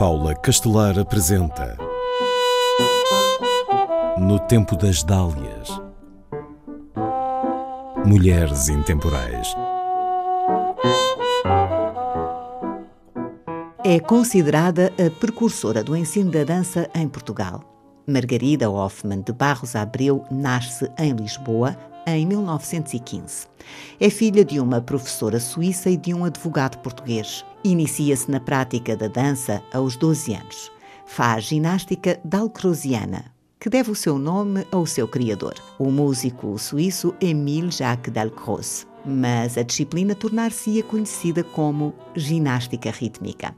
Paula Castelar apresenta No Tempo das Dálias Mulheres Intemporais É considerada a precursora do ensino da dança em Portugal. Margarida Hoffmann de Barros Abreu nasce em Lisboa em 1915. É filha de uma professora suíça e de um advogado português. Inicia-se na prática da dança aos 12 anos. Faz ginástica dalcrosiana, que deve o seu nome ao seu criador, o músico suíço Émile Jacques Dalcroze. Mas a disciplina tornar-se-ia conhecida como ginástica rítmica.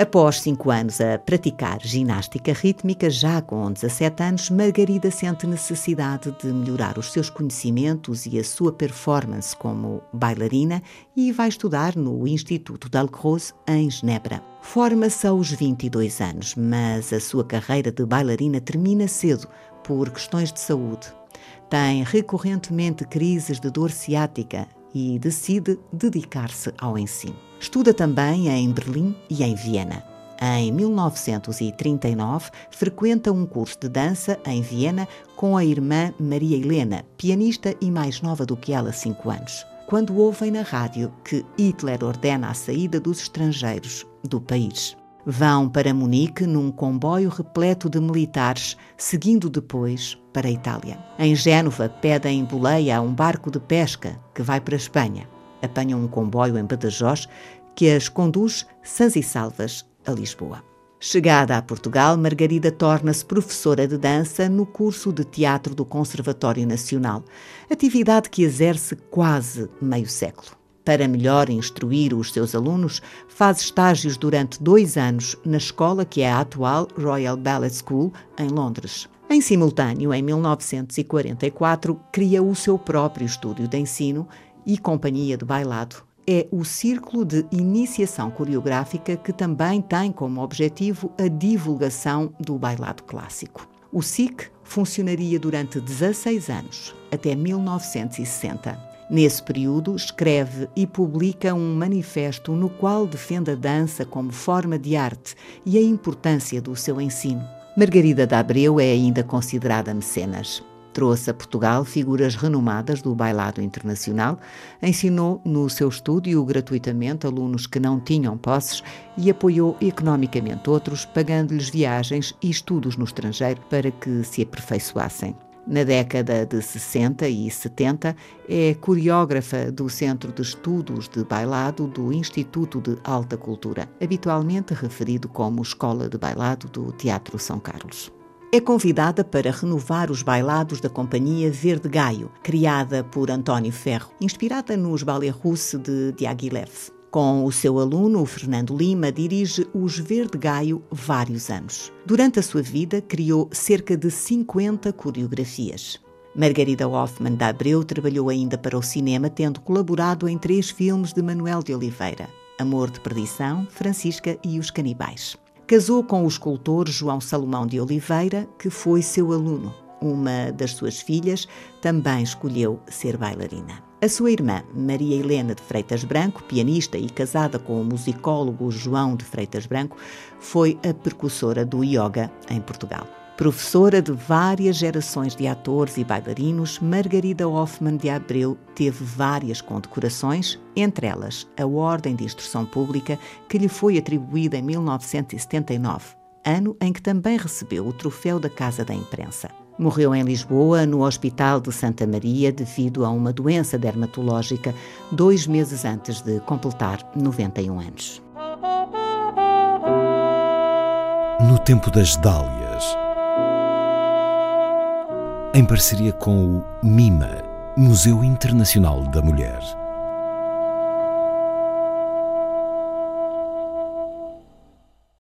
Após cinco anos a praticar ginástica rítmica, já com 17 anos, Margarida sente necessidade de melhorar os seus conhecimentos e a sua performance como bailarina e vai estudar no Instituto Dalcroze, em Genebra. Forma-se aos 22 anos, mas a sua carreira de bailarina termina cedo por questões de saúde. Tem recorrentemente crises de dor ciática e decide dedicar-se ao ensino. Estuda também em Berlim e em Viena. Em 1939, frequenta um curso de dança em Viena com a irmã Maria Helena, pianista e mais nova do que ela, cinco anos, quando ouvem na rádio que Hitler ordena a saída dos estrangeiros do país. Vão para Munique num comboio repleto de militares, seguindo depois para a Itália. Em Génova, pedem boleia a um barco de pesca que vai para a Espanha. Apanham um comboio em Badajoz que as conduz sãs e salvas a Lisboa. Chegada a Portugal, Margarida torna-se professora de dança no curso de teatro do Conservatório Nacional, atividade que exerce quase meio século. Para melhor instruir os seus alunos, faz estágios durante dois anos na escola que é a atual Royal Ballet School, em Londres. Em simultâneo, em 1944, cria o seu próprio estúdio de ensino e companhia de bailado. É o Círculo de Iniciação Coreográfica que também tem como objetivo a divulgação do bailado clássico. O SIC funcionaria durante 16 anos, até 1960. Nesse período, escreve e publica um manifesto no qual defende a dança como forma de arte e a importância do seu ensino. Margarida de Abreu é ainda considerada mecenas. Trouxe a Portugal figuras renomadas do bailado internacional, ensinou no seu estúdio gratuitamente alunos que não tinham posses e apoiou economicamente outros, pagando-lhes viagens e estudos no estrangeiro para que se aperfeiçoassem. Na década de 60 e 70, é coreógrafa do Centro de Estudos de Bailado do Instituto de Alta Cultura, habitualmente referido como Escola de Bailado do Teatro São Carlos. É convidada para renovar os bailados da Companhia Verde Gaio, criada por António Ferro, inspirada nos ballet russe de Diaghilev. Com o seu aluno, o Fernando Lima, dirige os Verde Gaio vários anos. Durante a sua vida, criou cerca de 50 coreografias. Margarida Hoffmann da Abreu trabalhou ainda para o cinema, tendo colaborado em três filmes de Manuel de Oliveira: Amor de Perdição, Francisca e Os Canibais. Casou com o escultor João Salomão de Oliveira, que foi seu aluno. Uma das suas filhas também escolheu ser bailarina. A sua irmã, Maria Helena de Freitas Branco, pianista e casada com o musicólogo João de Freitas Branco, foi a precursora do yoga em Portugal. Professora de várias gerações de atores e bailarinos, Margarida Hoffmann de Abreu teve várias condecorações, entre elas a Ordem de Instrução Pública, que lhe foi atribuída em 1979, ano em que também recebeu o troféu da Casa da Imprensa. Morreu em Lisboa, no Hospital de Santa Maria, devido a uma doença dermatológica, dois meses antes de completar 91 anos. No Tempo das Dálias, em parceria com o MIMA, Museu Internacional da Mulher.